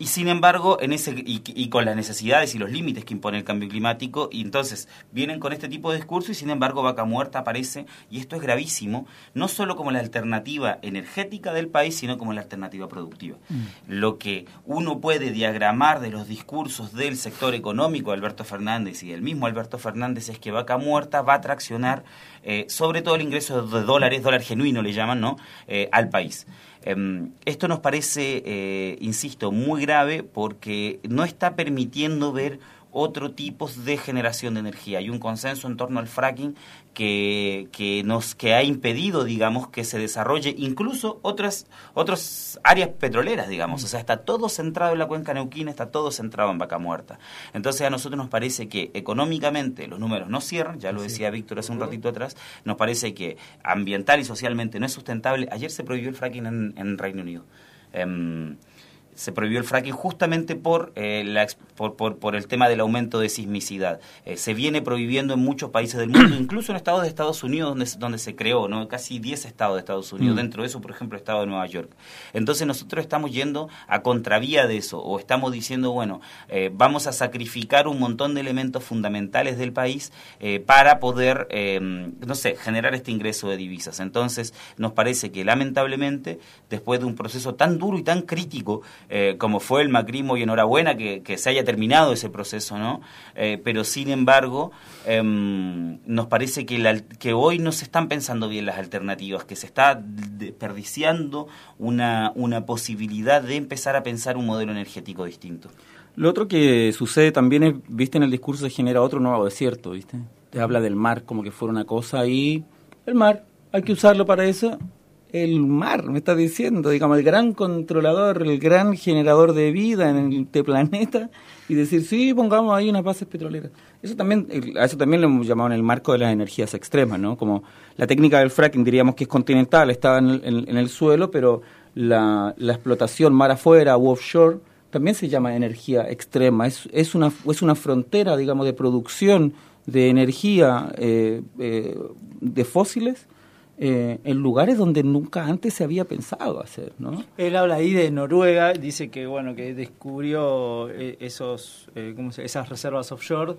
Y sin embargo, en ese y, y con las necesidades y los límites que impone el cambio climático, y entonces vienen con este tipo de discurso y sin embargo Vaca Muerta aparece, y esto es gravísimo, no solo como la alternativa energética del país, sino como la alternativa productiva. Lo que uno puede diagramar de los discursos del sector económico de Alberto Fernández y del mismo Alberto Fernández es que Vaca Muerta va a traccionar eh, sobre todo el ingreso de dólares, dólar genuino le llaman, ¿no? Eh, al país. Em, esto nos parece, eh, insisto, muy grave porque no está permitiendo ver otro tipo de generación de energía. Hay un consenso en torno al fracking que, que nos que ha impedido, digamos, que se desarrolle incluso otras otras áreas petroleras, digamos. O sea, está todo centrado en la cuenca neuquina, está todo centrado en Vaca Muerta. Entonces a nosotros nos parece que económicamente los números no cierran, ya lo decía Víctor hace un ratito atrás, nos parece que ambiental y socialmente no es sustentable. Ayer se prohibió el fracking en, en Reino Unido. Em, se prohibió el fracking justamente por, eh, la, por, por, por el tema del aumento de sismicidad. Eh, se viene prohibiendo en muchos países del mundo, incluso en estados de Estados Unidos donde, se- donde se creó, ¿no? casi 10 estados de Estados Unidos, Mm. dentro de eso, por ejemplo, el estado de Nueva York. Entonces nosotros estamos yendo a contravía de eso, o estamos diciendo, bueno, eh, vamos a sacrificar un montón de elementos fundamentales del país eh, para poder, eh, no sé, generar este ingreso de divisas. Entonces nos parece que lamentablemente, después de un proceso tan duro y tan crítico, eh, como fue el macrismo y enhorabuena que, que se haya terminado ese proceso, ¿no? Eh, pero sin embargo, em, nos parece que, la- que hoy no se están pensando bien las alternativas, que se está desperdiciando una, una posibilidad de empezar a pensar un modelo energético distinto. Lo otro que sucede también es, viste, en el discurso se genera otro nuevo desierto, viste. Te habla del mar como que fuera una cosa y el mar, hay que usarlo para eso el mar, me está diciendo, digamos, el gran controlador, el gran generador de vida en este planeta, y decir, sí, pongamos ahí unas bases petroleras. Eso también, el- a eso también lo hemos llamado en el marco de las energías extremas, ¿no? Como la técnica del fracking, diríamos que es continental, está en el, en el suelo, pero la, la explotación mar afuera u offshore también se llama energía extrema. Es, es, una, es una frontera, digamos, de producción de energía eh, eh, de fósiles eh, en lugares donde nunca antes se había pensado hacer, ¿no? Él habla ahí de Noruega, dice que bueno que descubrió eh, esos eh, ¿cómo se- esas reservas offshore,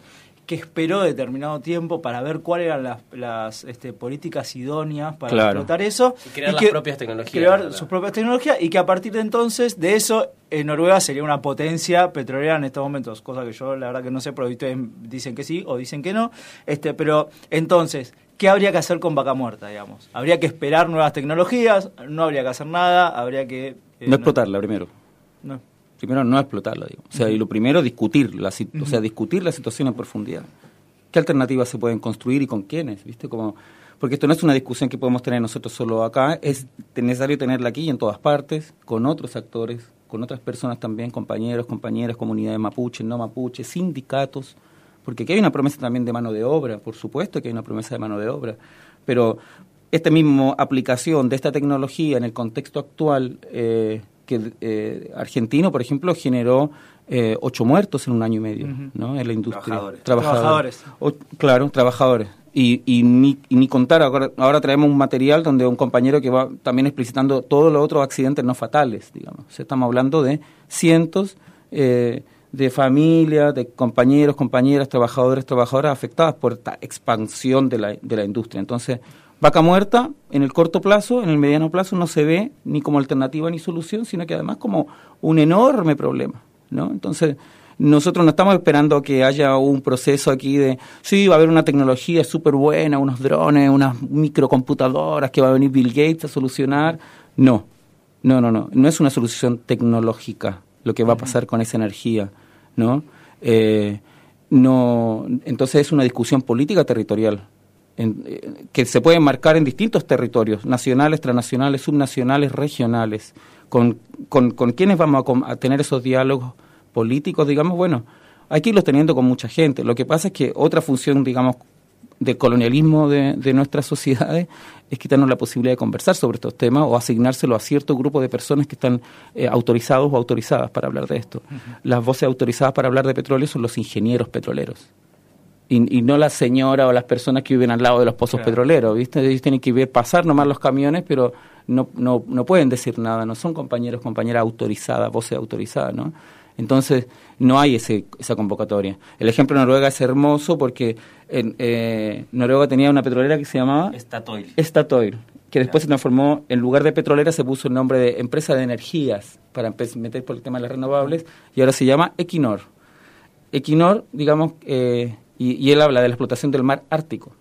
que esperó determinado tiempo para ver cuáles eran las, las este, políticas idóneas para Claro. explotar eso Y crear las que- propias tecnologías, crear sus propias tecnologías y que a partir de entonces de eso eh, Noruega sería una potencia petrolera en estos momentos, cosa que yo la verdad que no sé, pero ustedes dicen que sí o dicen que no, este, pero entonces ¿Qué habría que hacer con vaca muerta, digamos? ¿Habría que esperar nuevas tecnologías? ¿No habría que hacer nada? ¿Habría que...? eh, no explotarla primero. No. Primero no explotarla, digo. O sea, y lo primero discutir, la, o sea, discutir la situación en profundidad. ¿Qué alternativas se pueden construir y con quiénes? ¿Viste? Como, porque esto no es una discusión que podemos tener nosotros solo acá, es necesario tenerla aquí y en todas partes, con otros actores, con otras personas también, compañeros, compañeras, comunidades mapuche, no mapuche, sindicatos, porque aquí hay una promesa también de mano de obra, por supuesto que hay una promesa de mano de obra, pero esta misma aplicación de esta tecnología en el contexto actual, eh, que eh, argentino, por ejemplo, generó eh, ocho muertos en un año y medio. ¿no? En la industria. Trabajadores. Trabajadores. O- claro, trabajadores. Y, y, ni, y ni contar, ahora, ahora traemos un material donde un compañero que va también explicitando todos los otros accidentes no fatales, digamos. O sea, estamos hablando de cientos eh, de familias, de compañeros, compañeras, trabajadores, trabajadoras afectadas por esta expansión de la, de la industria. Entonces, vaca muerta en el corto plazo, en el mediano plazo no se ve ni como alternativa ni solución, sino que además como un enorme problema, ¿no? Entonces, nosotros no estamos esperando a que haya un proceso aquí de, sí, va a haber una tecnología súper buena, unos drones, unas microcomputadoras que va a venir Bill Gates a solucionar. No, no, no, no. No es una solución tecnológica lo que va a pasar con esa energía, ¿no? Eh, no entonces es una discusión política territorial en- eh, que se puede marcar en distintos territorios, nacionales, transnacionales, subnacionales, regionales. ¿Con, con, con quiénes vamos a tener esos diálogos políticos? Digamos, bueno, hay que irlos teniendo con mucha gente. Lo que pasa es que otra función, digamos, del colonialismo de, de nuestras sociedades es quitarnos la posibilidad de conversar sobre estos temas o asignárselo a cierto grupo de personas que están eh, autorizados o autorizadas para hablar de esto. Las voces autorizadas para hablar de petróleo son los ingenieros petroleros. Y, y no la señora o las personas que viven al lado de los pozos Claro. petroleros, ¿viste? Ellos tienen que ver pasar nomás los camiones, pero no, no, no pueden decir nada, no son compañeros, compañeras autorizadas, voces autorizadas, ¿no? Entonces, no hay ese, esa convocatoria. El ejemplo de Noruega es hermoso porque en, eh, Noruega tenía una petrolera que se llamaba Statoil. Statoil, que después se transformó, en lugar de petrolera se puso el nombre de empresa de energías para meter por el tema de las renovables y ahora se llama Equinor. Equinor, digamos, eh, y, y él habla de la explotación del mar Ártico.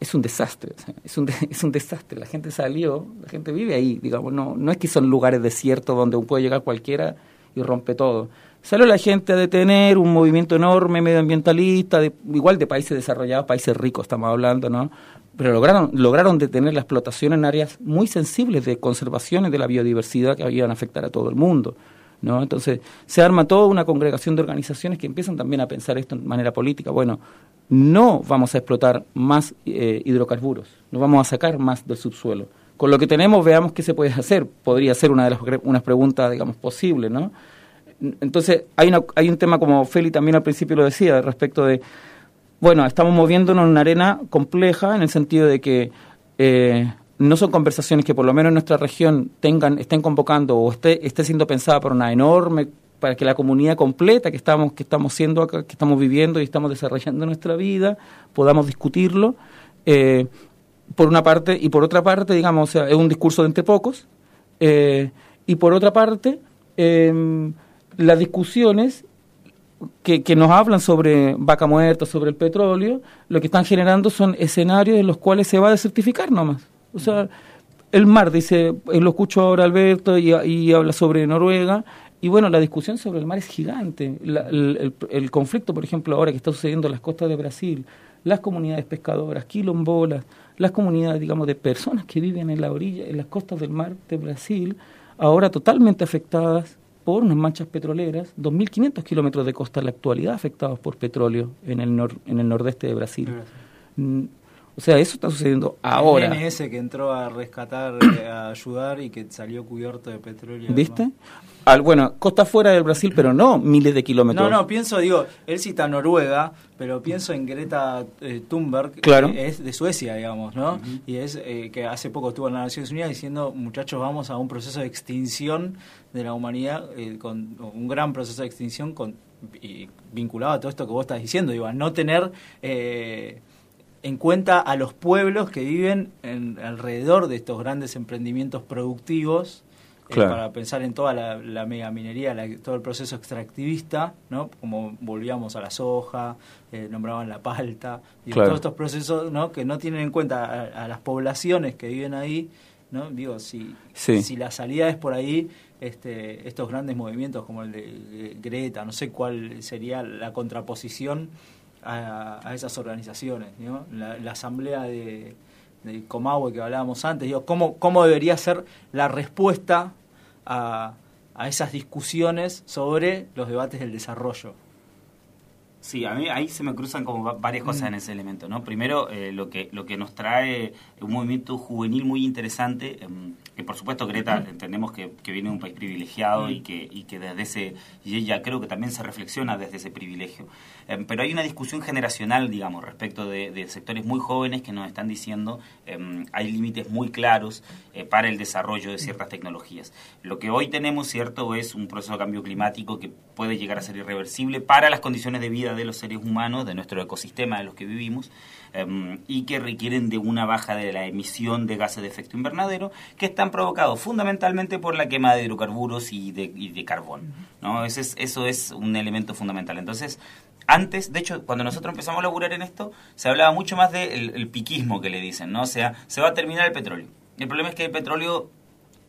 Es un desastre, o sea, es, un de- es un desastre. La gente salió, la gente vive ahí, digamos, no, no es que son lugares desiertos donde puede llegar cualquiera y rompe todo. Salió la gente a detener un movimiento enorme medioambientalista, de, igual de países desarrollados, países ricos estamos hablando, ¿no? Pero lograron, lograron detener la explotación en áreas muy sensibles de conservación y de la biodiversidad que iban a afectar a todo el mundo. ¿No? Entonces, se arma toda una congregación de organizaciones que empiezan también a pensar esto de manera política. Bueno, no vamos a explotar más eh, hidrocarburos, no vamos a sacar más del subsuelo. Con lo que tenemos, veamos qué se puede hacer. Podría ser una de las preguntas, digamos, posibles, ¿no? Entonces, hay, una, hay un tema, como Feli también al principio lo decía, respecto de, bueno, estamos moviéndonos en una arena compleja en el sentido de que eh, no son conversaciones que por lo menos en nuestra región tengan, estén convocando o esté, esté siendo pensada por una enorme, para que la comunidad completa que estamos, que estamos siendo que estamos viviendo y estamos desarrollando nuestra vida, podamos discutirlo. Eh, por una parte, y por otra parte, digamos, o sea, es un discurso de entre pocos, eh, y por otra parte, eh, las discusiones que, que, nos hablan sobre vaca muerta, sobre el petróleo, lo que están generando son escenarios en los cuales se va a desertificar nomás. O sea, el mar, dice, eh, lo escucho ahora Alberto y, y habla sobre Noruega, y bueno, la discusión sobre el mar es gigante. La, el, conflicto, por ejemplo, ahora que está sucediendo en las costas de Brasil, las comunidades pescadoras, quilombolas, las comunidades, digamos, de personas que viven en la orilla, en las costas del mar de Brasil, ahora totalmente afectadas por unas manchas petroleras, 2.500 kilómetros de costa en la actualidad afectados por petróleo en el, nor- en el nordeste de Brasil. O sea, eso está sucediendo ahora. El NS que entró a rescatar, eh, a ayudar y que salió cubierto de petróleo. ¿Viste? Al, bueno, costa fuera del Brasil, pero no miles de kilómetros. No, no, pienso, digo, él cita Noruega, pero pienso en Greta eh, Thunberg, Claro. que es de Suecia, digamos, ¿no? Y es eh, que hace poco estuvo en las Naciones Unidas diciendo, muchachos, vamos a un proceso de extinción de la humanidad, eh, con un gran proceso de extinción con, y vinculado a todo esto que vos estás diciendo, digo, a no tener... en cuenta a los pueblos que viven en, alrededor de estos grandes emprendimientos productivos eh, para pensar en toda la, la megaminería, la- todo el proceso extractivista, ¿no? Como volvíamos a la soja, eh, nombraban la palta, Claro. todos estos procesos, ¿no? Que no tienen en cuenta a, a las poblaciones que viven ahí, ¿no? Digo, si, Sí. si la salida es por ahí, este, estos grandes movimientos como el de eh, Greta, no sé cuál sería la contraposición a, a esas organizaciones. La, la asamblea de, de que hablábamos antes, digo, ¿cómo, cómo debería ser la respuesta a, a esas discusiones sobre los debates del desarrollo? Sí, a mí ahí se me cruzan como va- varias cosas Mm. en ese elemento, ¿no? Primero, eh, lo que lo que nos trae un movimiento juvenil muy interesante, em, que por supuesto Greta entendemos que, que viene de un país privilegiado y que y que desde ese y ella creo que también se reflexiona desde ese privilegio, Em, pero hay una discusión generacional, digamos, respecto de, de sectores muy jóvenes que nos están diciendo em, hay límites muy claros eh, para el desarrollo de ciertas tecnologías. Lo que hoy tenemos, cierto, es un proceso de cambio climático que puede llegar a ser irreversible para las condiciones de vida de los seres humanos, de nuestro ecosistema de los que vivimos, em, y que requieren de una baja de la emisión de gases de efecto invernadero, que están provocados fundamentalmente por la quema de hidrocarburos y de, y de carbón. ¿no? Ese es, eso es un elemento fundamental. Entonces, antes, de hecho, cuando nosotros empezamos a laburar en esto, se hablaba mucho más del el piquismo que le dicen, ¿no? O sea, se va a terminar el petróleo. El problema es que el petróleo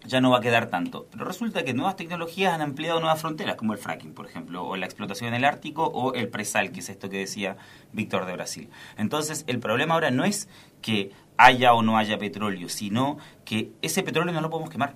ya no va a quedar tanto. Pero resulta que nuevas tecnologías han ampliado nuevas fronteras, como el fracking, por ejemplo, o la explotación en el Ártico, o el presal, que es esto que decía Víctor de Brasil. Entonces, el problema ahora no es que haya o no haya petróleo, sino que ese petróleo no lo podemos quemar.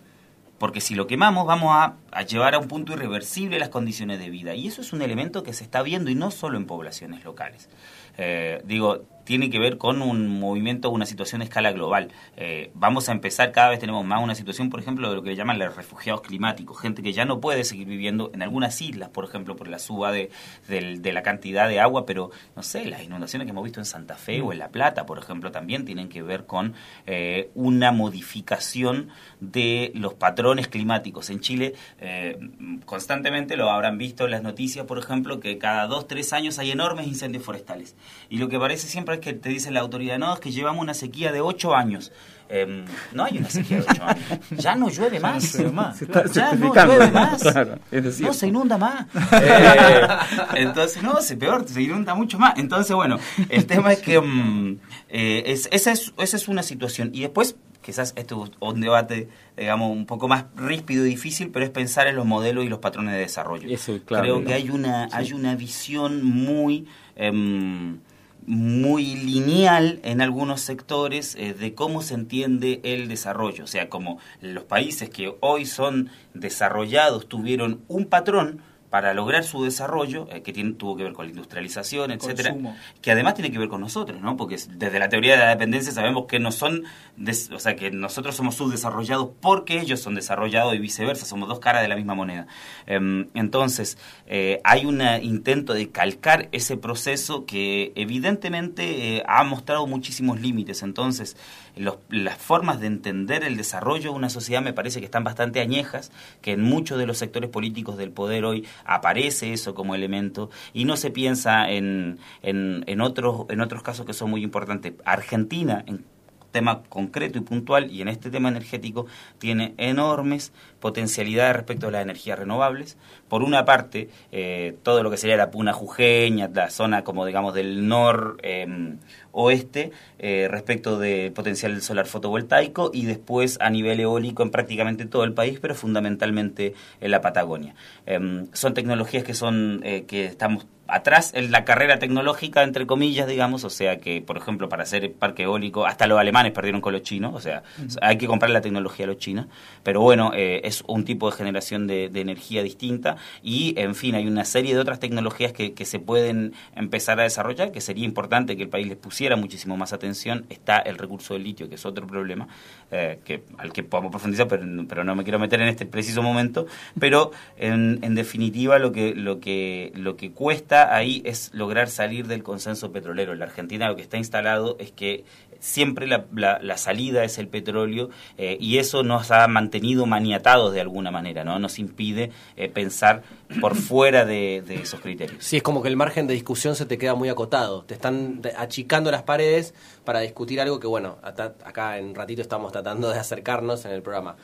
Porque si lo quemamos vamos a, llevar a un punto irreversible las condiciones de vida. Y eso es un elemento que se está viendo y no solo en poblaciones locales. Eh, digo, tiene que ver con un movimiento, una situación a escala global. Eh, vamos a empezar, cada vez tenemos más una situación, por ejemplo, de lo que llaman los refugiados climáticos, gente que ya no puede seguir viviendo en algunas islas, por ejemplo, por la suba de, del- de la cantidad de agua, pero no sé, las inundaciones que hemos visto en Santa Fe o en La Plata, por ejemplo, también tienen que ver con eh, una modificación de los patrones climáticos. En Chile, eh, constantemente lo habrán visto en las noticias, por ejemplo, que cada dos, tres años hay enormes incendios forestales. Y lo que parece siempre que te dice la autoridad, no, es que llevamos una sequía de ocho años. Em, no hay una sequía de ocho años. Ya no llueve más. Se está Ya no llueve más. Claro, no se inunda más. Eh, entonces, no, se peor, se inunda mucho más. Entonces, bueno, el tema es que mm, eh, es- esa, es, esa es una situación. Y después, quizás esto es un debate, digamos, un poco más ríspido y difícil, pero es pensar en los modelos y los patrones de desarrollo. Eso, claro. Creo que hay una, hay una visión muy... em, muy lineal en algunos sectores eh, de cómo se entiende el desarrollo. O sea, como los países que hoy son desarrollados tuvieron un patrón para lograr su desarrollo, eh, que tiene, tuvo que ver con la industrialización, etcétera, Consumo. que además tiene que ver con nosotros, ¿no? Porque es- desde la teoría de la dependencia sabemos que no son, des- o sea, que nosotros somos subdesarrollados porque ellos son desarrollados y viceversa, somos dos caras de la misma moneda. Em, entonces, eh, hay un intento de calcar ese proceso que evidentemente eh, ha mostrado muchísimos límites. Entonces, los- las formas de entender el desarrollo de una sociedad me parece que están bastante añejas, que en muchos de los sectores políticos del poder hoy aparece eso como elemento y no se piensa en, en, en otros, en otros casos que son muy importantes. Argentina, en tema concreto y puntual, y en este tema energético, tiene enormes potencialidades respecto a las energías renovables. Por una parte, eh, todo lo que sería la Puna Jujeña, la zona como digamos del nor eh, oeste, eh, respecto del potencial solar fotovoltaico, y después a nivel eólico en prácticamente todo el país, pero fundamentalmente en la Patagonia. Em, son tecnologías que son eh, que estamos atrás en la carrera tecnológica, entre comillas, digamos, o sea que, por ejemplo, para hacer parque eólico, hasta los alemanes perdieron con los chinos, o sea, hay que comprar la tecnología a los chinos, pero bueno, eh, es un tipo de generación de, de energía distinta y, en fin, hay una serie de otras tecnologías que, que se pueden empezar a desarrollar, que sería importante que el país les pusiera muchísimo más atención. Está el recurso del litio, que es otro problema, eh, que, al que podemos profundizar, pero, pero no me quiero meter en este preciso momento, pero en, en definitiva lo que, lo, que, lo que cuesta ahí es lograr salir del consenso petrolero. En la Argentina lo que está instalado es que siempre la, la, la salida es el petróleo eh, y eso nos ha mantenido maniatados de alguna manera, ¿no? Nos impide eh, pensar por fuera de, de, esos criterios. Sí, es como que el margen de discusión se te queda muy acotado. Te están achicando las paredes para discutir algo que, bueno, acá en ratito estamos tratando de acercarnos en el programa.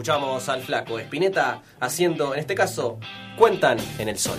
Escuchamos al flaco Espineta haciendo, en este caso, Cuentan en el Sol.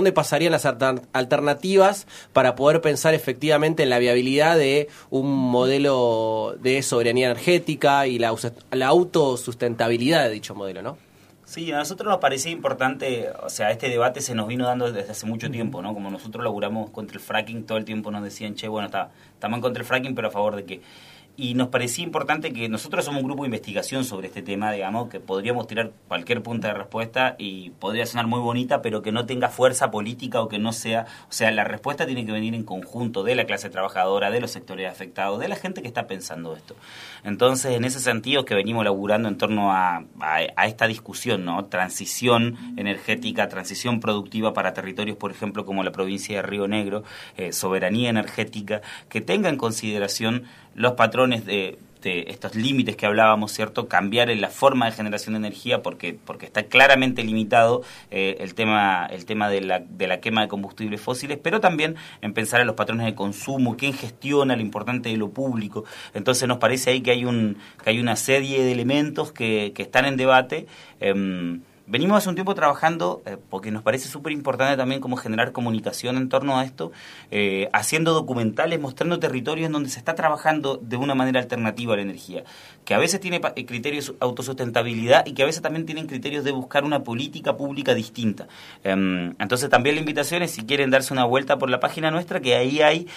Dónde pasarían las alter- alternativas para poder pensar efectivamente en la viabilidad de un modelo de soberanía energética y la, la autosustentabilidad de dicho modelo, ¿no? Sí, a nosotros nos parecía importante, o sea, este debate se nos vino dando desde hace mucho tiempo, ¿no? Como nosotros laburamos contra el fracking, todo el tiempo nos decían, che, bueno, está, estamos contra el fracking, pero a favor de qué. Y nos parecía importante que nosotros somos un grupo de investigación sobre este tema, digamos, que podríamos tirar cualquier punta de respuesta y podría sonar muy bonita, pero que no tenga fuerza política o que no sea, o sea, la respuesta tiene que venir en conjunto de la clase trabajadora, de los sectores afectados, de la gente que está pensando esto. Entonces, en ese sentido es que venimos laburando en torno a, a, a esta discusión, ¿no? Transición energética, transición productiva para territorios, por ejemplo, como la provincia de Río Negro, eh, soberanía energética, que tenga en consideración los patrones de, de estos límites que hablábamos, ¿cierto? Cambiar en la forma de generación de energía porque, porque está claramente limitado eh, el tema, el tema de, la, de la quema de combustibles fósiles, pero también en pensar en los patrones de consumo, quién gestiona lo importante de lo público. Entonces nos parece ahí que hay, un, que hay una serie de elementos que, que están en debate. em, Venimos hace un tiempo trabajando, eh, porque nos parece súper importante también como generar comunicación en torno a esto, eh, haciendo documentales, mostrando territorios en donde se está trabajando de una manera alternativa a la energía, que a veces tiene eh, criterios de autosustentabilidad y que a veces también tienen criterios de buscar una política pública distinta. Em, entonces también la invitación es si quieren darse una vuelta por la página nuestra, que ahí hay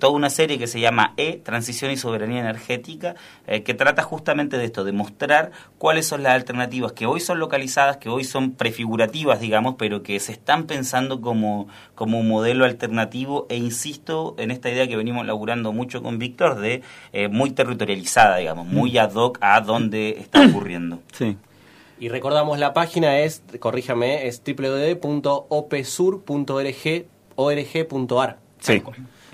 toda una serie que se llama E, Transición y Soberanía Energética, que trata justamente de esto, de mostrar cuáles son las alternativas que hoy son localizadas, que hoy son prefigurativas, digamos, pero que se están pensando como, como un modelo alternativo e insisto en esta idea que venimos laburando mucho con Víctor de eh, muy territorializada, digamos, muy ad hoc a donde está ocurriendo. Sí. Y recordamos la página es, corríjame, es www.opsur.org.ar. Sí.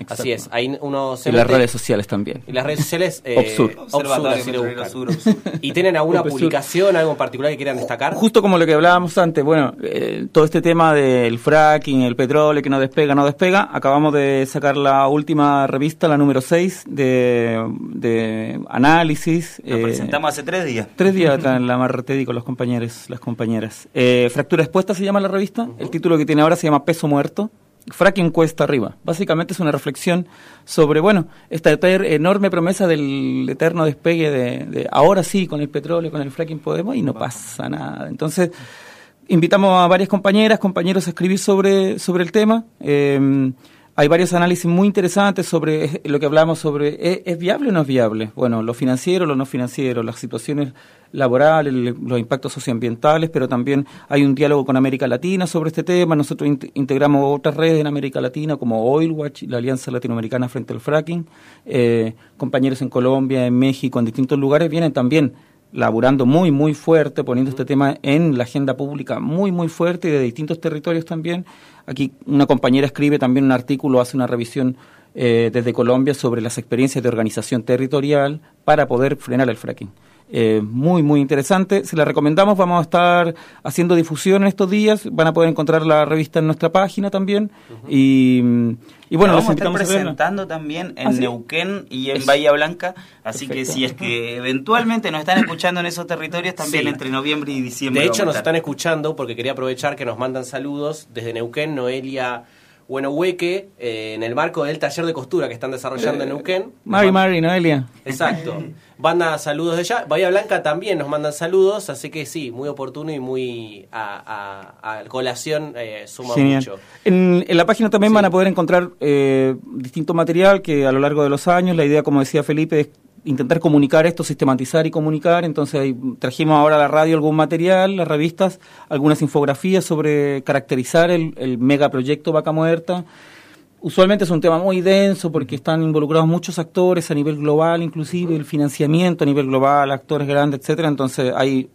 Así es, ahí uno se Y las redes sociales también. Y las redes sociales eh, Opsur. Opsur, así lo Petrolero buscan. Sur, Opsur. ¿Y tienen alguna publicación, algo en particular que quieran destacar? Justo como lo que hablábamos antes, bueno, eh, todo este tema del fracking, el petróleo que no despega, no despega, acabamos de sacar la última revista, la número 6, de, de análisis. Lo eh, presentamos hace tres días. Tres días atrás en la Marretédi con los compañeros, las compañeras. Eh, Fractura expuesta se llama la revista. El título que tiene ahora se llama Peso muerto. Fracking cuesta arriba. Básicamente es una reflexión sobre, bueno, esta enorme promesa del eterno despegue de, ahora sí, con el petróleo, con el fracking podemos y no pasa nada. Entonces, invitamos a varias compañeras, compañeros a escribir sobre, sobre el tema. Eh, hay varios análisis muy interesantes sobre eh, lo que hablamos sobre ¿es, es viable o no es viable? Bueno, lo financiero, lo no financiero, las situaciones laborales, los impactos socioambientales, pero también hay un diálogo con América Latina sobre este tema. Nosotros int- integramos otras redes en América Latina como Oil Watch, la Alianza Latinoamericana frente al fracking. Eh, compañeros en Colombia, en México, en distintos lugares vienen también laburando muy, muy fuerte, poniendo este tema en la agenda pública muy, muy fuerte y de distintos territorios también. Aquí una compañera escribe también un artículo, hace una revisión eh, desde Colombia sobre las experiencias de organización territorial para poder frenar el fracking. Eh, muy, muy interesante. Se la recomendamos. Vamos a estar haciendo difusión en estos días. Van a poder encontrar la revista en nuestra página también. y, y bueno, La los vamos a estar a presentando también en ¿Ah, sí? Neuquén y en Es- Bahía Blanca, así que si es que eventualmente nos están escuchando en esos territorios, también Sí. entre noviembre y diciembre. De hecho, nos están escuchando porque quería aprovechar que nos mandan saludos desde Neuquén, Noelia Buenohueque, eh, en el marco del taller de costura que están desarrollando en Neuquén. Mari, Mari, Noelia. Exacto. Manda saludos de allá. Bahía Blanca también nos mandan saludos, así que sí, muy oportuno y muy a, a- a colación eh, suma Genial. mucho. En, en la página también van a poder encontrar eh, distinto material que a lo largo de los años, la idea, como decía Felipe, es intentar comunicar esto, sistematizar y comunicar. Entonces trajimos ahora a la radio algún material, las revistas, algunas infografías sobre caracterizar el, el megaproyecto Vaca Muerta. Usualmente es un tema muy denso porque están involucrados muchos actores a nivel global, inclusive el financiamiento a nivel global, actores grandes, etcétera. Entonces hay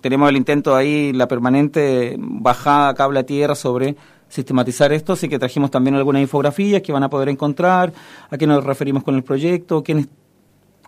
tenemos el intento ahí, la permanente bajada cable a tierra sobre sistematizar esto, así que trajimos también algunas infografías que van a poder encontrar, a qué nos referimos con el proyecto, quiénes,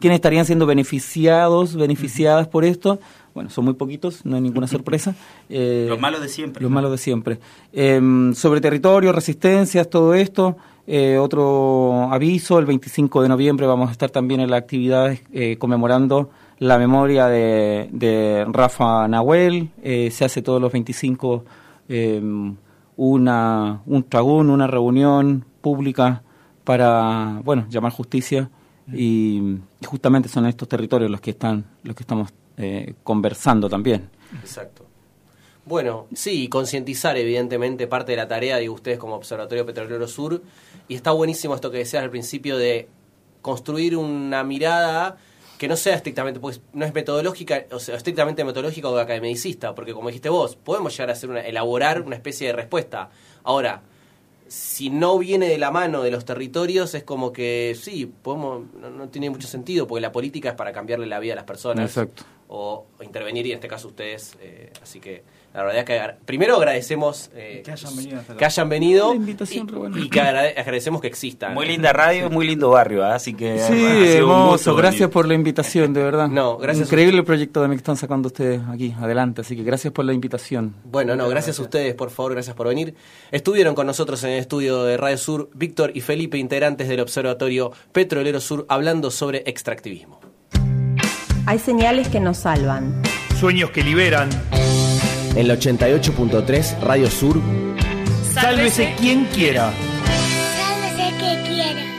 quiénes estarían siendo beneficiados, beneficiadas por esto. Bueno, son muy poquitos, no hay ninguna sorpresa. Eh, Los malos de siempre. los malos de siempre. Em, sobre territorio, resistencias, todo esto. eh, otro aviso, el 25 de noviembre vamos a estar también en las actividades eh, conmemorando la memoria de, de Rafa Nahuel. Eh, se hace todos los 25 em, una, un tragún, una reunión pública para, bueno, llamar justicia y, justamente son estos territorios los que están, los que estamos eh, conversando también. Exacto. Bueno, sí, concientizar evidentemente parte de la tarea de ustedes como Observatorio Petrolero Sur y está buenísimo esto que decías al principio de construir una mirada que no sea estrictamente, pues no es metodológica, o sea, estrictamente metodológica o academicista, porque como dijiste vos, podemos llegar a hacer una, elaborar una especie de respuesta. Ahora, si no viene de la mano de los territorios, es como que sí, podemos, no, no tiene mucho sentido, porque la política es para cambiarle la vida a las personas Exacto. o, o intervenir, y en este caso ustedes. eh, así que la verdad es que primero agradecemos eh, Que hayan venido hasta que hayan venido invitación, buena. y que agrade- agradecemos que existan. Muy linda radio, muy lindo barrio, ¿ah? así que Sí, hermoso. Gracias venir. por la invitación, de verdad. No, gracias. Increíble el proyecto que están sacando ustedes aquí, adelante. Así que gracias por la invitación. Bueno, no, gracias a ustedes, por favor, gracias por venir. Estuvieron con nosotros en el estudio de Radio Sur Víctor y Felipe, integrantes del Observatorio Petrolero Sur, hablando sobre extractivismo. Hay señales que nos salvan. Sueños que liberan en la 88.3 Radio Sur. Sálvese quien quiera. Sálvese quien quiera.